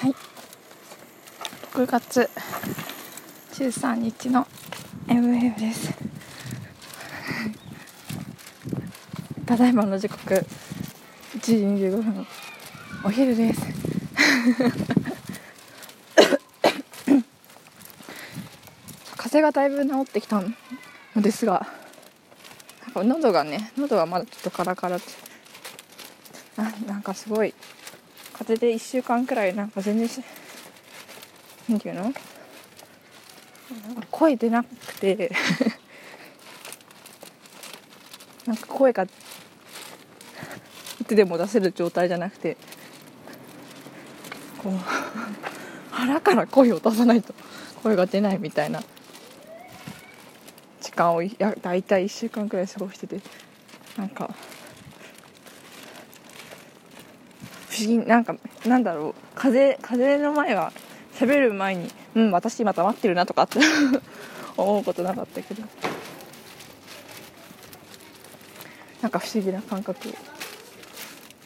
はい。6月13日の MF です。ただいまの時刻1時25分お昼です。風がだいぶ治ってきたのですが喉がね喉はまだちょっとカラカラってなんかすごい風邪で1週間くらいなんか全然し何て言うの？声出なくて。なんか声がいつでも出せる状態じゃなくて。こう腹から声を出さないと。声が出ないみたいな。時間をや大体1週間くらい過ごしてて。なんか不思議なんかなんだろう。風風の前は喋る前にうん私今黙ってるなとかって 思うことなかったけど。なんか不思議な感覚を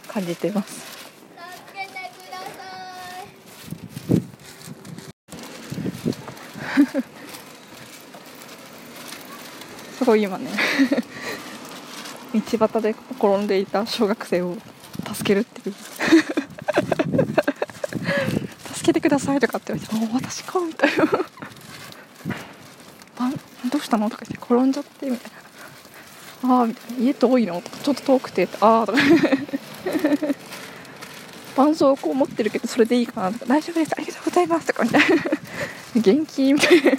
感じてます。すごい今ね 道端で転んでいた小学生を助けるっていう。助けてくださいとかって言われて「お私か」みたい な「どうしたの?」とか言って転んじゃってみたいな「ああみたいな。家遠いの?」とかちょっと遠くて「ああ」とか。絆創膏持ってるけどそれでいいかなとか「大丈夫ですありがとうございます」とかみたいな。元気？みたいな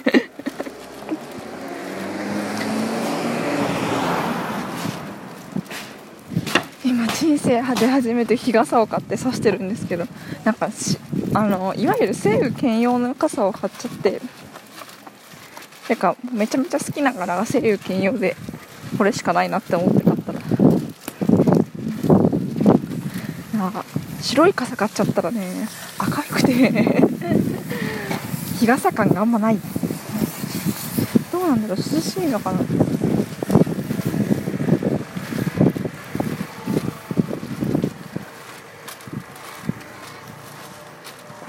今人生で初めて日傘を買って差してるんですけどなんかあのいわゆる西武兼用の傘を買っちゃっててかめちゃめちゃ好きな柄が西武兼用でこれしかないなって思って買ったら。なんか白い傘買っちゃったらね明るくて日傘感があんまない。どうなんだろう涼しいのかな。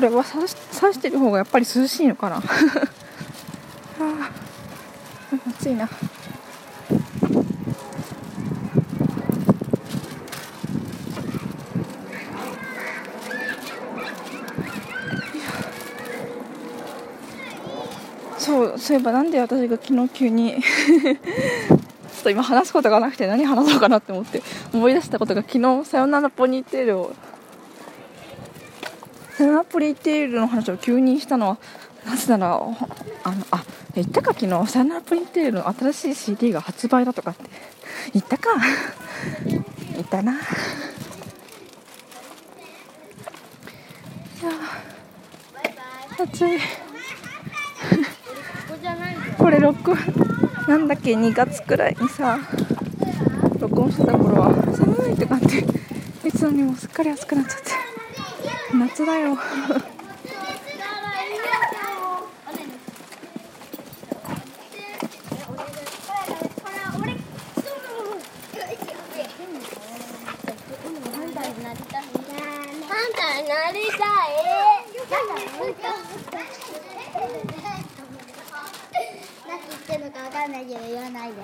れは刺し刺してる方がやっぱり涼しいのかな？あ暑いな。そうそういえばなんで私が昨日急に ちょっと今話すことがなくて何話そうかなって思って思い出したことが昨日さよならポニーテールをさよならポニーテールの話を急にしたのはなぜならあのあ言ったか昨日さよならポニーテールの新しい CD が発売だとかって言ったか。言ったな。いや暑い。これ録音なんだっけ？2月くらいにさ録音してた頃は寒いとかっていつのにもすっかり暑くなっちゃって夏だよなりたい。何言ってるのかわかんないけど言わないで。